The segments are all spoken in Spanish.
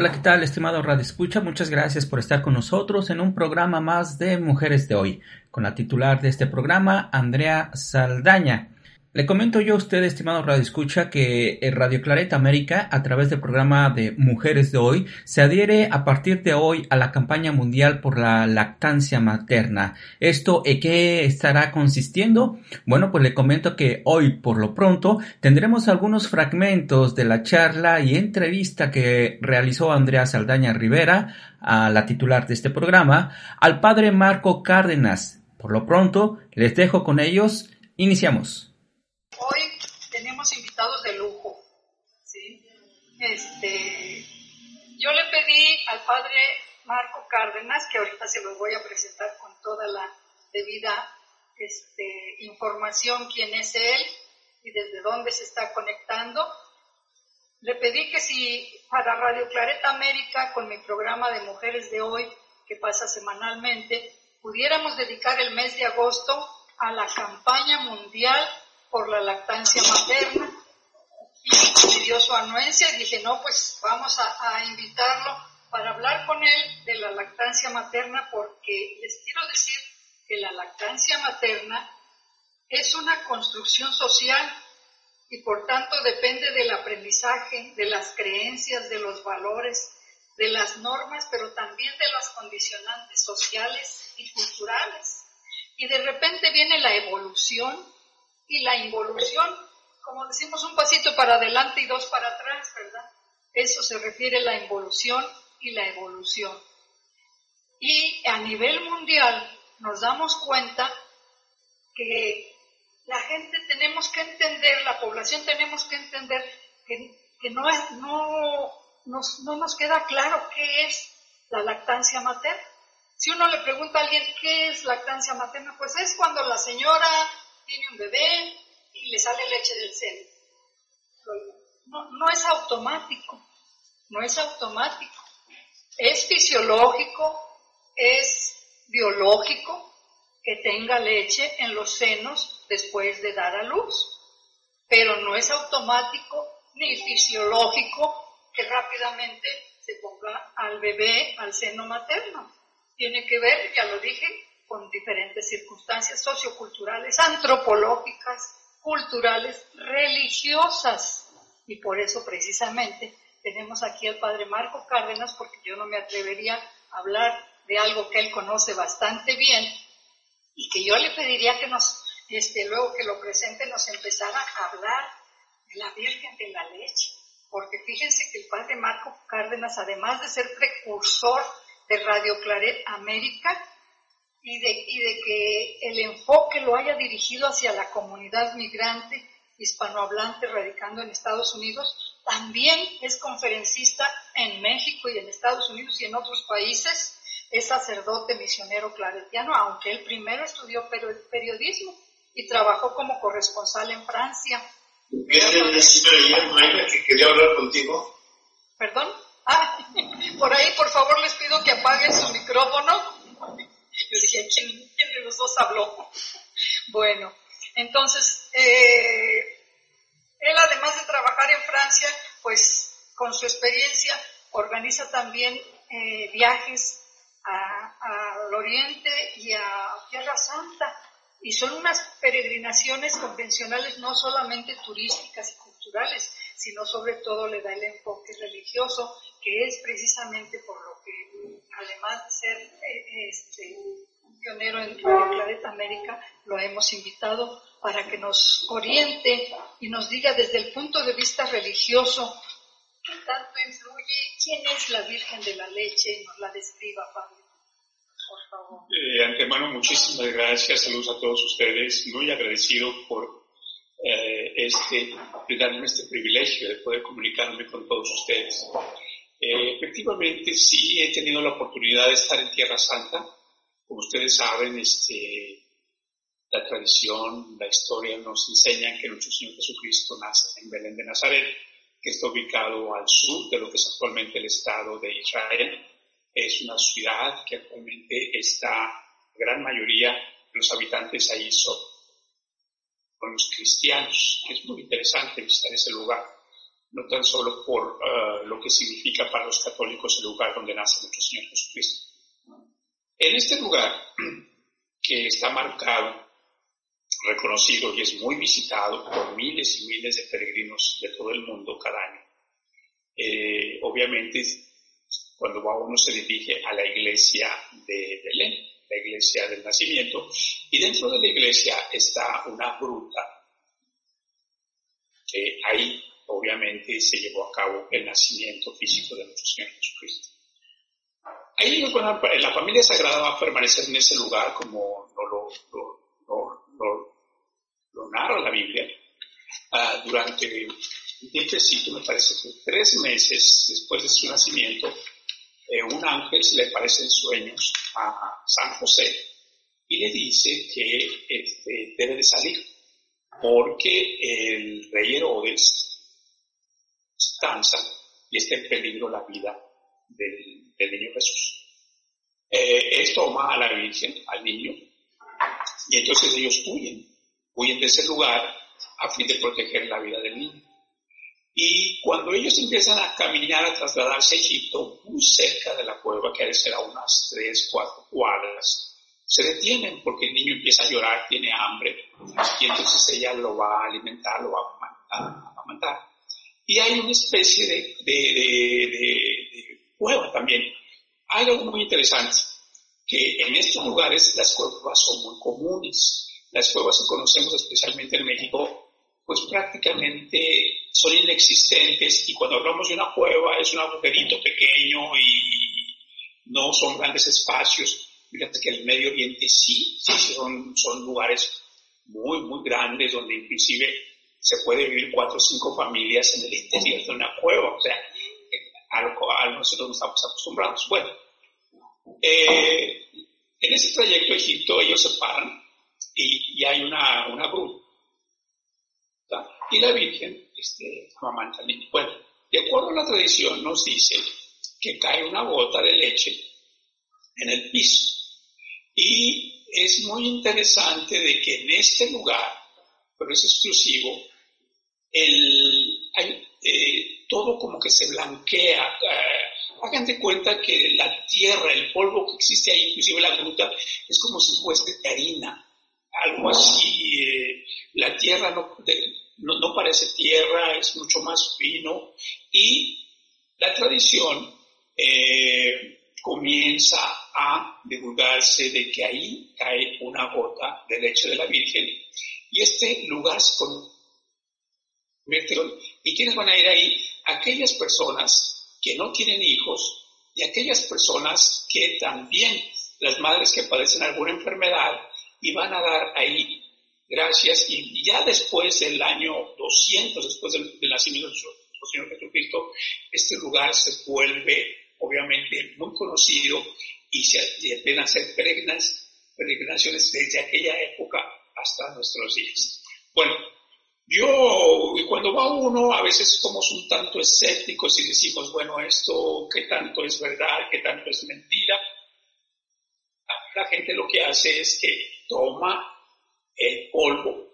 Hola, ¿qué tal, estimado Radio Escucha? Muchas gracias por estar con nosotros en un programa más de Mujeres de Hoy, con la titular de este programa, Andrea Saldaña. Le comento yo a usted, estimado Radio Escucha, que Radio Claret América, a través del programa de Mujeres de Hoy, se adhiere a partir de hoy a la campaña mundial por la lactancia materna. ¿Esto en qué estará consistiendo? Bueno, pues le comento que hoy, por lo pronto, tendremos algunos fragmentos de la charla y entrevista que realizó Andrea Saldaña Rivera, a la titular de este programa, al padre Marco Cárdenas. Por lo pronto, les dejo con ellos. Iniciamos hoy tenemos invitados de lujo. ¿sí? Este, yo le pedí al padre Marco Cárdenas, que ahorita se los voy a presentar con toda la debida este, información, quién es él y desde dónde se está conectando. Le pedí que si para Radio Clareta América, con mi programa de Mujeres de Hoy, que pasa semanalmente, pudiéramos dedicar el mes de agosto a la campaña mundial por la lactancia materna y dio su anuencia y dije, no, pues vamos a, invitarlo para hablar con él de la lactancia materna porque les quiero decir que la lactancia materna es una construcción social y por tanto depende del aprendizaje, de las creencias, de los valores, de las normas, pero también de las condicionantes sociales y culturales. Y de repente viene la evolución y la involución, como decimos, un pasito para adelante y dos para atrás, ¿verdad? Eso se refiere a la involución y la evolución. Y a nivel mundial nos damos cuenta que la gente tenemos que entender, la población tenemos que entender que, no, es, no, nos, no nos queda claro qué es la lactancia materna. Si uno le pregunta a alguien qué es lactancia materna, pues es cuando la señora tiene un bebé y le sale leche del seno. No, no es automático, no es automático. Es fisiológico, es biológico que tenga leche en los senos después de dar a luz, pero no es automático ni fisiológico que rápidamente se ponga al bebé al seno materno. Tiene que ver, ya lo dije, con diferentes circunstancias socioculturales, antropológicas, culturales, religiosas. Y por eso precisamente tenemos aquí al padre Marco Cárdenas, porque yo no me atrevería a hablar de algo que él conoce bastante bien y que yo le pediría que nos, este, luego que lo presente, nos empezara a hablar de la Virgen de la Leche. Porque fíjense que el padre Marco Cárdenas, además de ser precursor de Radio Claret América, y de, y de que el enfoque lo haya dirigido hacia la comunidad migrante hispanohablante radicando en Estados Unidos, también es conferencista en México y en Estados Unidos y en otros países, es sacerdote misionero claretiano, aunque él primero estudió periodismo y trabajó como corresponsal en Francia. que quería hablar contigo. ¿Perdón? Ah, por ahí, por favor, les pido que apaguen su micrófono dije, ¿quién, de los dos habló? Bueno, entonces, eh, él además de trabajar en Francia, pues con su experiencia organiza también eh, viajes al Oriente y a Tierra Santa. Y son unas peregrinaciones convencionales no solamente turísticas y culturales, sino sobre todo le da el enfoque religioso, que es precisamente por lo que, además de ser eh, este, pionero en Radio Clareta América, lo hemos invitado para que nos oriente y nos diga desde el punto de vista religioso qué tanto influye, quién es la Virgen de la Leche nos la describa, Pablo. Por favor. De antemano, muchísimas gracias. Saludos a todos ustedes. Muy agradecido por eh, este, darme este privilegio de poder comunicarme con todos ustedes. Eh, efectivamente, sí he tenido la oportunidad de estar en Tierra Santa. Como ustedes saben, este, la tradición, la historia nos enseñan que nuestro Señor Jesucristo nace en Belén de Nazaret, que está ubicado al sur de lo que es actualmente el Estado de Israel. Es una ciudad que actualmente está, gran mayoría de los habitantes ahí son, los cristianos. Es muy interesante visitar ese lugar no tan solo por uh, lo que significa para los católicos el lugar donde nace nuestro Señor Jesucristo. En este lugar, que está marcado, reconocido y es muy visitado por miles y miles de peregrinos de todo el mundo cada año, eh, obviamente cuando va uno se dirige a la iglesia de Belén, la iglesia del nacimiento, y dentro de la iglesia está una gruta que ahí obviamente se llevó a cabo el nacimiento físico de nuestro Señor Jesucristo. Ahí la familia sagrada va a permanecer en ese lugar como lo, narra la Biblia uh, durante un tiempecito, me parece que tres meses después de su nacimiento, eh, un ángel se le aparece en sueños a San José y le dice que este, debe de salir porque el rey Herodes danza y está en peligro la vida del, niño Jesús. Eh, él toma a la Virgen, al niño, y entonces ellos huyen, huyen de ese lugar a fin de proteger la vida del niño. Y cuando ellos empiezan a caminar, a trasladarse a Egipto, muy cerca de la cueva, que debe ser a unas tres, cuatro cuadras, se detienen porque el niño empieza a llorar, tiene hambre, y entonces ella lo va a alimentar, lo va a amamantar y hay una especie de, cueva también. Hay algo muy interesante, que en estos lugares las cuevas son muy comunes. Las cuevas que conocemos especialmente en México, pues prácticamente son inexistentes y cuando hablamos de una cueva es un agujerito pequeño y no son grandes espacios. Fíjate que el Medio Oriente sí, sí son, son lugares muy, muy grandes donde inclusive se puede vivir cuatro o cinco familias en el interior de una cueva, o sea, a lo cual nosotros no estamos acostumbrados. Bueno, eh, en ese trayecto a Egipto ellos se paran y, hay una, una bruja. Y la Virgen este, amamanta al niño. Bueno, de acuerdo a la tradición nos dice que cae una gota de leche en el piso. Y es muy interesante de que en este lugar pero es exclusivo, el, hay, eh, todo como que se blanquea. Eh, hagan de cuenta que la tierra, el polvo que existe ahí, inclusive la gruta, es como si fuese de harina, algo así. Eh, la tierra no, no, no, parece tierra, es mucho más fino y la tradición comienza a divulgarse de que ahí cae una gota de leche de la Virgen y este lugar se convierte ¿Y quiénes van a ir ahí? Aquellas personas que no tienen hijos y aquellas personas que también, las madres que padecen alguna enfermedad, y van a dar ahí gracias. Y ya después del año 200, después del, nacimiento de nuestro Señor Jesucristo, este lugar se vuelve obviamente muy conocido y se empiezan a hacer peregrinaciones desde aquella época hasta nuestros días. Bueno, yo, y cuando va uno, a veces somos un tanto escépticos y decimos, bueno, esto, ¿qué tanto es verdad? ¿Qué tanto es mentira? La gente lo que hace es que toma el polvo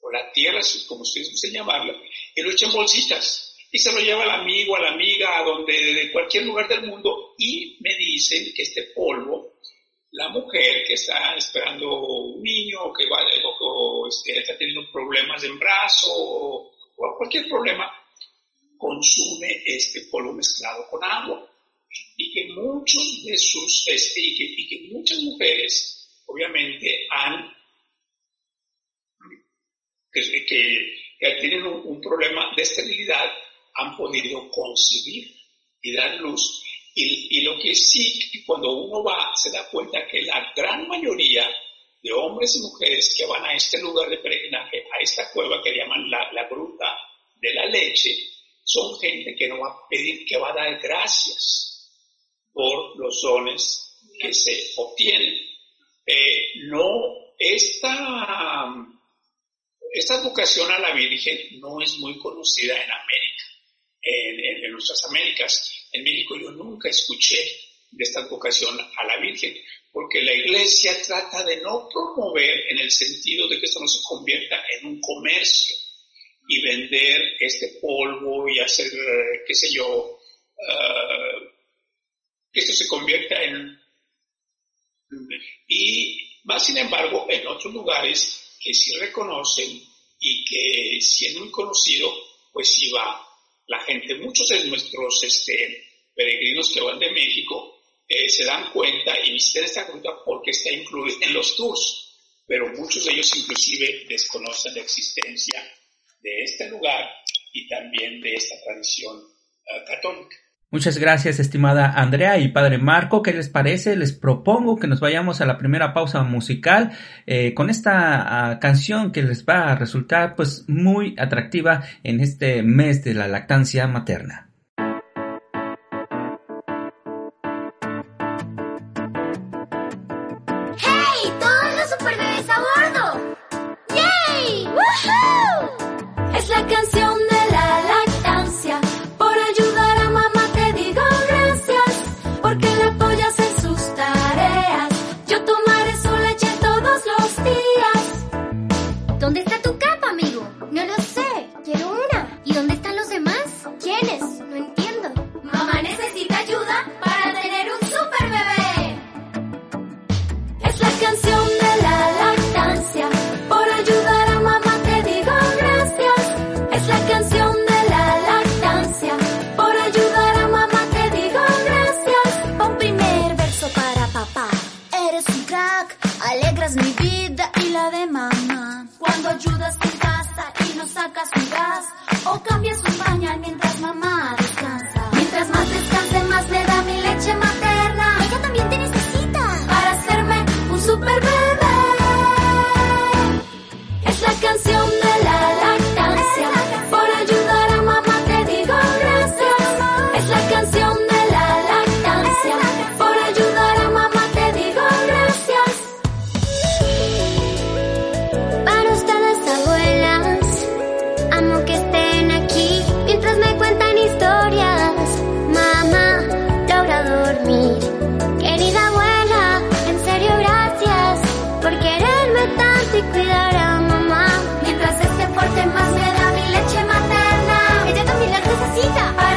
o la tierra, como ustedes gusten llamarla, y lo echa en bolsitas y se lo lleva al amigo, a la amiga, a donde, de cualquier lugar del mundo y me dicen que este polvo la mujer que está esperando un niño o que va, o, este, está teniendo problemas en brazo o, cualquier problema, consume este polvo mezclado con agua. Y que muchos de sus, este, y, que, muchas mujeres obviamente han, que, que, tienen un, problema de esterilidad, han podido concebir y dar luz. Y, y, lo que sí, cuando uno va, se da cuenta que la gran mayoría de hombres y mujeres que van a este lugar de peregrinaje, a esta cueva que llaman la, la gruta de la leche, son gente que no va a pedir, que va a dar gracias por los dones que se obtienen. Eh, no, esta, esta vocación a la Virgen no es muy conocida en América, en, en nuestras Américas. En México yo nunca escuché de esta vocación a la Virgen, porque la iglesia trata de no promover en el sentido de que esto no se convierta en un comercio y vender este polvo y hacer, qué sé yo, uh, que esto se convierta en... Y más sin embargo, en otros lugares que sí reconocen y que si es muy conocido, pues sí va la gente. Muchos de nuestros este, peregrinos que van de México eh, se dan cuenta y visitan esta gruta porque está incluida en los tours, pero muchos de ellos inclusive desconocen la existencia de este lugar y también de esta tradición uh, católica. Muchas gracias, estimada Andrea y padre Marco. ¿Qué les parece? Les propongo que nos vayamos a la primera pausa musical eh, con esta uh, canción que les va a resultar pues muy atractiva en este mes de la lactancia materna. cuidar mamá. Mientras este porte más me da mi leche materna. Ella también la necesita.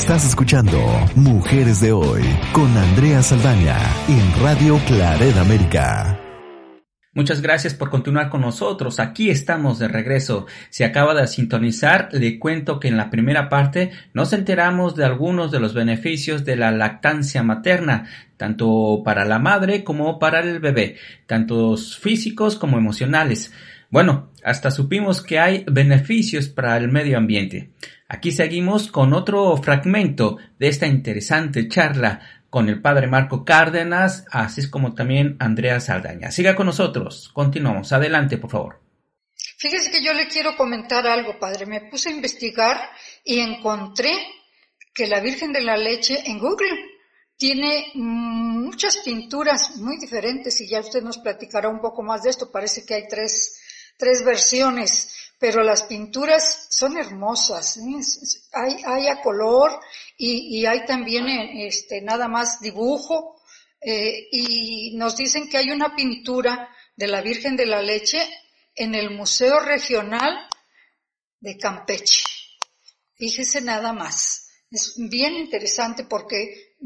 Estás escuchando Mujeres de Hoy con Andrea Saldaña en Radio Claret América. Muchas gracias por continuar con nosotros. Aquí estamos de regreso. Si acaba de sintonizar, le cuento que en la primera parte nos enteramos de algunos de los beneficios de la lactancia materna, tanto para la madre como para el bebé, tanto físicos como emocionales. Bueno, hasta supimos que hay beneficios para el medio ambiente. Aquí seguimos con otro fragmento de esta interesante charla con el padre Marco Cárdenas, así como también Andrea Saldaña. Siga con nosotros, continuamos. Adelante, por favor. Fíjese que yo le quiero comentar algo, padre. Me puse a investigar y encontré que la Virgen de la Leche en Google tiene muchas pinturas muy diferentes y ya usted nos platicará un poco más de esto. Parece que hay tres tres versiones, pero las pinturas son hermosas. ¿eh? Hay, hay a color y, y hay también eh, este, nada más dibujo. Eh, y nos dicen que hay una pintura de la Virgen de la Leche en el Museo Regional de Campeche. Fíjese nada más. Es bien interesante porque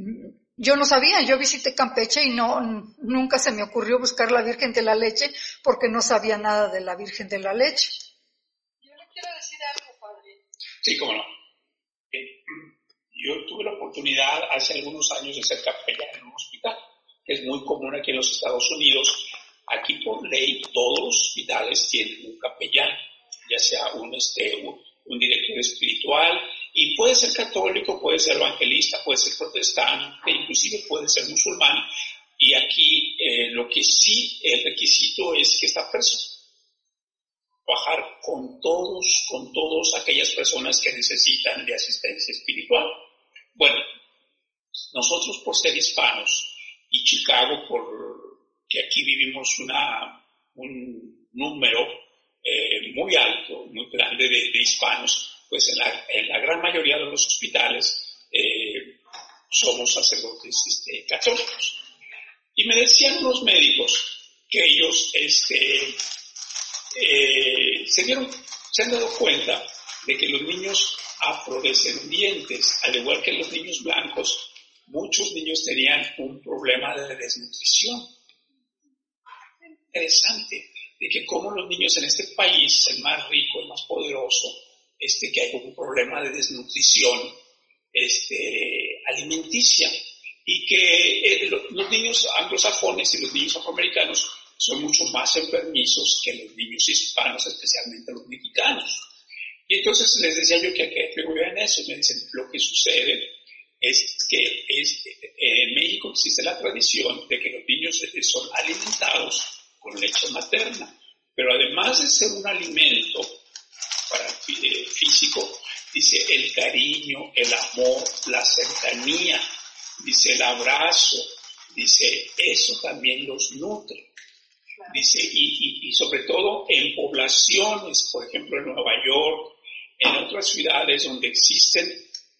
yo no sabía, yo visité Campeche y no, nunca se me ocurrió buscar la Virgen de la Leche porque no sabía nada de la Virgen de la Leche. Yo le quiero decir algo, padre. Sí, cómo no. Eh, yo tuve la oportunidad hace algunos años de ser capellán en un hospital, que es muy común aquí en los Estados Unidos. Aquí por ley todos los hospitales tienen un capellán, ya sea un, este, un director espiritual, y puede ser católico, puede ser evangelista, puede ser protestante, inclusive puede ser musulmán. Y aquí eh, lo que sí, el requisito es que esta persona trabajar con todos, con todas aquellas personas que necesitan de asistencia espiritual. Bueno, nosotros por ser hispanos y Chicago por que aquí vivimos una, un número eh, muy alto, muy grande de hispanos, pues en la, gran mayoría de los hospitales eh, somos sacerdotes este, católicos. Y me decían los médicos que ellos este, eh, se, dieron, se han dado cuenta de que los niños afrodescendientes, al igual que los niños blancos, muchos niños tenían un problema de desnutrición. Interesante, de que como los niños en este país, el más rico, el más poderoso, este, que hay un problema de desnutrición este, alimenticia y que eh, los niños anglosajones y los niños afroamericanos son mucho más enfermizos que los niños hispanos, especialmente los mexicanos. Y entonces les decía yo que, que en eso, me dicen, lo que sucede es que es, en México existe la tradición de que los niños son alimentados con leche materna, pero además de ser un alimento, físico, dice el cariño, el amor, la cercanía, dice el abrazo, dice eso también los nutre. Dice, y, sobre todo en poblaciones, por ejemplo en Nueva York, en otras ciudades donde existen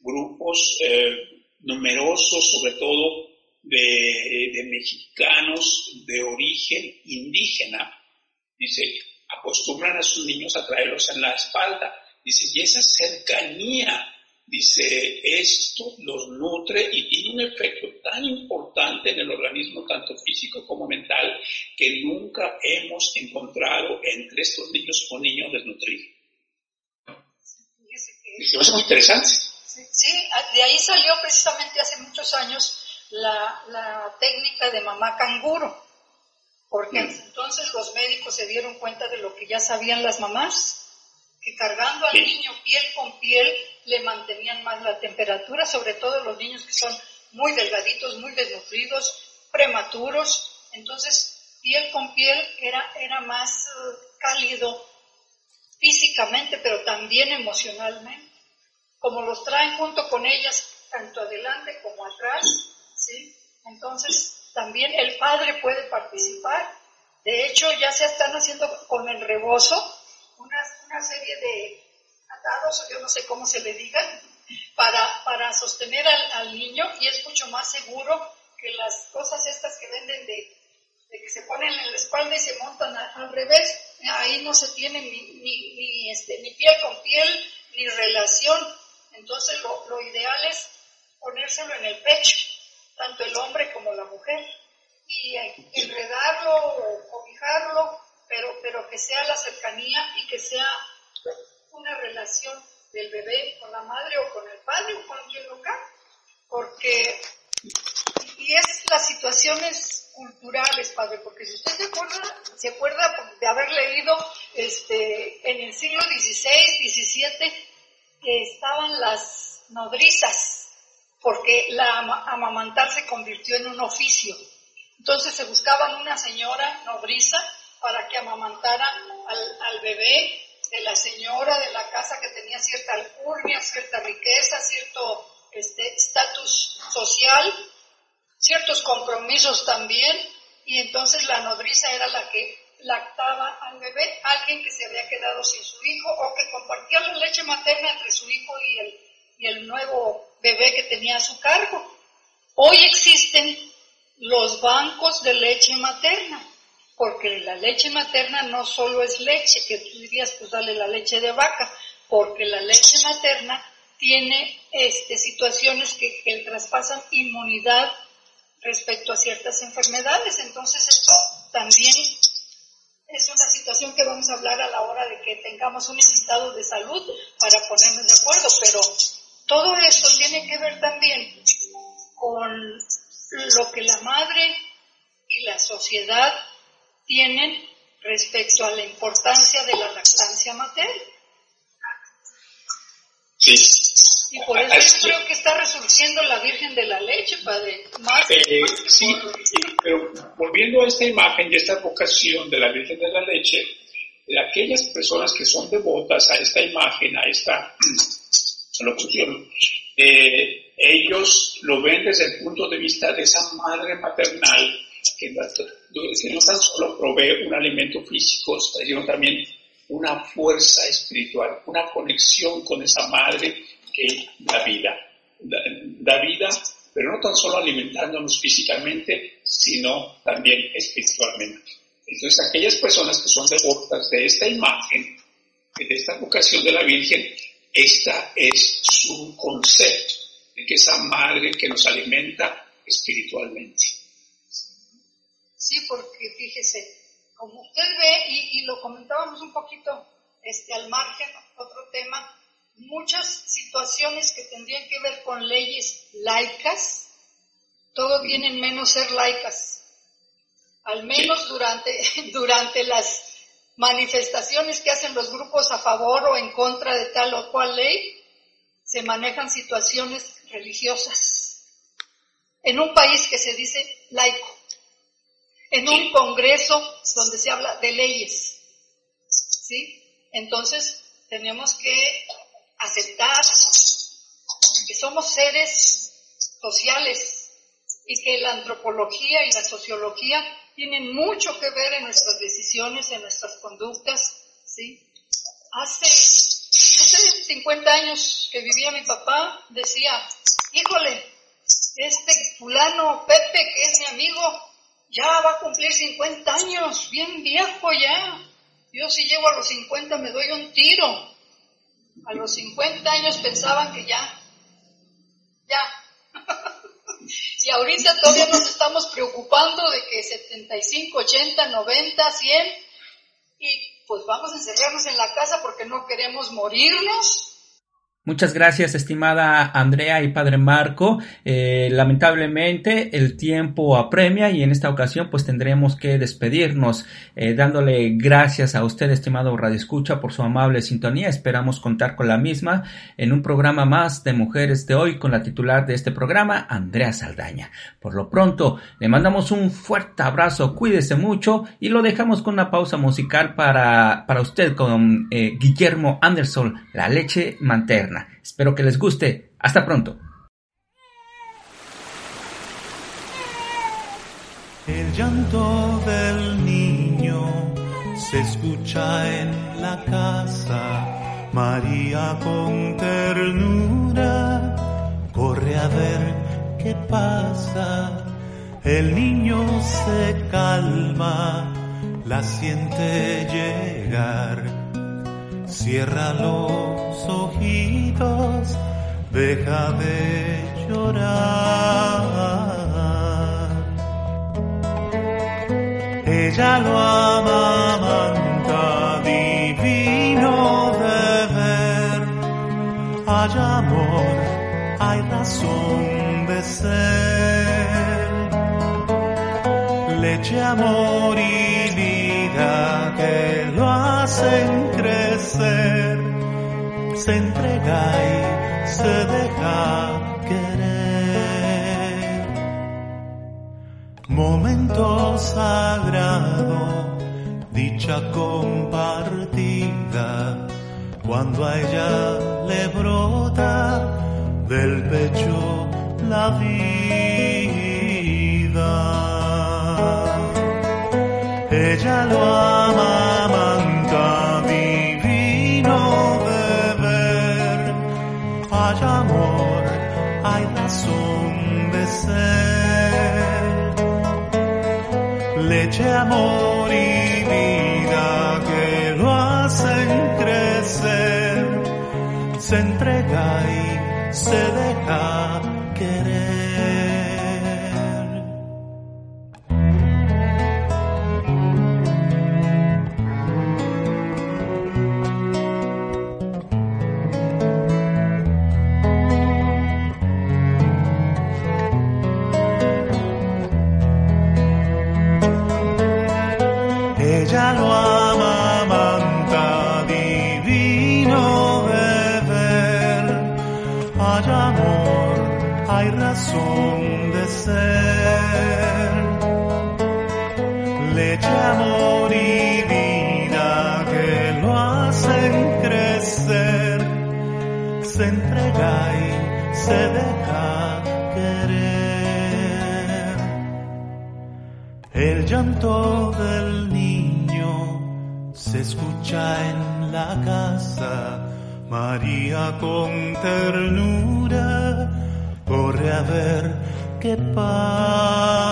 grupos eh, numerosos, sobre todo de, de mexicanos de origen indígena, dice, acostumbran a sus niños a traerlos en la espalda. Dice, y esa cercanía, dice, esto los nutre y tiene un efecto tan importante en el organismo, tanto físico como mental, que nunca hemos encontrado entre estos niños o niños desnutridos. Es muy interesante. Sí, de ahí salió precisamente hace muchos años la, la técnica de mamá canguro porque entonces los médicos se dieron cuenta de lo que ya sabían las mamás, que cargando al niño piel con piel le mantenían más la temperatura, sobre todo los niños que son muy delgaditos, muy desnutridos, prematuros, entonces piel con piel era, era más eh, cálido físicamente, pero también emocionalmente. Como los traen junto con ellas, tanto adelante como atrás, ¿sí? Entonces, también el padre puede participar. De hecho, ya se están haciendo con el rebozo una, una serie de atados, yo no sé cómo se le digan, para, para sostener al, niño y es mucho más seguro que las cosas estas que venden de, que se ponen en la espalda y se montan al revés. Ahí no se tiene ni, ni, este, ni piel con piel, ni relación. Entonces lo, lo ideal es ponérselo en el pecho, tanto el hombre como la mujer, y enredarlo o cobijarlo, pero, pero que sea la cercanía y que sea una relación del bebé con la madre o con el padre o con quien lo porque y es las situaciones culturales, padre, porque si usted se acuerda, se acuerda de haber leído este, en el siglo XVI, XVII, que estaban las nodrizas, porque la amamantar se convirtió en un oficio. Entonces se buscaban una señora nodriza para que amamantara al, al bebé de la señora de la casa que tenía cierta alcurnia, cierta riqueza, cierto este estatus social, ciertos compromisos también, y entonces la nodriza era la que lactaba al bebé, alguien que se había quedado sin su hijo o que compartía la leche materna entre su hijo y el, y el nuevo bebé que tenía a su cargo. Hoy existen los bancos de leche materna, porque la leche materna no solo es leche, que tú dirías, pues dale la leche de vaca, porque la leche materna tiene este, situaciones que, que traspasan inmunidad respecto a ciertas enfermedades. Entonces esto también es una situación que vamos a hablar a la hora de que tengamos un invitado de salud para ponernos de acuerdo, pero todo esto tiene que ver también con lo que la madre y la sociedad tienen respecto a la importancia de la lactancia materna. Sí. Y por eso yo creo que está resurgiendo la Virgen de la Leche, Padre. Más, eh, sí, pero volviendo a esta imagen y esta vocación de la Virgen de la Leche, de aquellas personas que son devotas a esta imagen, a esta locución, eh, ellos lo ven desde el punto de vista de esa madre maternal que no tan solo provee un alimento físico, sino también una fuerza espiritual, una conexión con esa madre que da vida. Da, vida, pero no tan solo alimentándonos físicamente, sino también espiritualmente. Entonces, aquellas personas que son devotas de esta imagen, de esta vocación de la Virgen, esta es su concepto de que esa madre que nos alimenta espiritualmente. Sí, porque fíjese, como usted ve, y, lo comentábamos un poquito este, al margen, otro tema, muchas situaciones que tendrían que ver con leyes laicas, todo tienen menos ser laicas. Al menos durante, durante las manifestaciones que hacen los grupos a favor o en contra de tal o cual ley, se manejan situaciones religiosas. En un país que se dice laico en un congreso donde se habla de leyes. ¿Sí? Entonces, tenemos que aceptar que somos seres sociales y que la antropología y la sociología tienen mucho que ver en nuestras decisiones, en nuestras conductas, ¿sí? Hace, hace 50 años que vivía mi papá, decía, híjole, este fulano Pepe, que es mi amigo, ya va a cumplir 50 años, bien viejo ya. Yo si llego a los 50 me doy un tiro. A los 50 años pensaban que ya, ya. Y ahorita todavía nos estamos preocupando de que 75, 80, 90, 100, y pues vamos a encerrarnos en la casa porque no queremos morirnos Muchas gracias, estimada Andrea y padre Marco. Eh, lamentablemente el tiempo apremia y en esta ocasión pues tendremos que despedirnos eh, dándole gracias a usted, estimado Radio Escucha, por su amable sintonía. Esperamos contar con la misma en un programa más de Mujeres de Hoy con la titular de este programa, Andrea Saldaña. Por lo pronto, le mandamos un fuerte abrazo, cuídese mucho y lo dejamos con una pausa musical para, para usted con eh, Guillermo Anderson, La leche Espero que les guste. Hasta pronto. El llanto del niño se escucha en la casa. María con ternura corre a ver qué pasa. El niño se calma, la siente llegar Cierra los ojitos, deja de llorar. Ella lo amamanta divino de ver. Hay amor, hay razón de ser. Leche, amor y crecer. Se entrega y se deja querer. Momento sagrado, dicha compartida, cuando a ella le brota del pecho la vida. Ella lo amamanta razón de ser. Leche, amor y vida que lo hacen crecer. Se entrega y se deja Se entrega y se deja querer. El llanto del niño se escucha en la casa. María con ternura corre a ver qué pasa.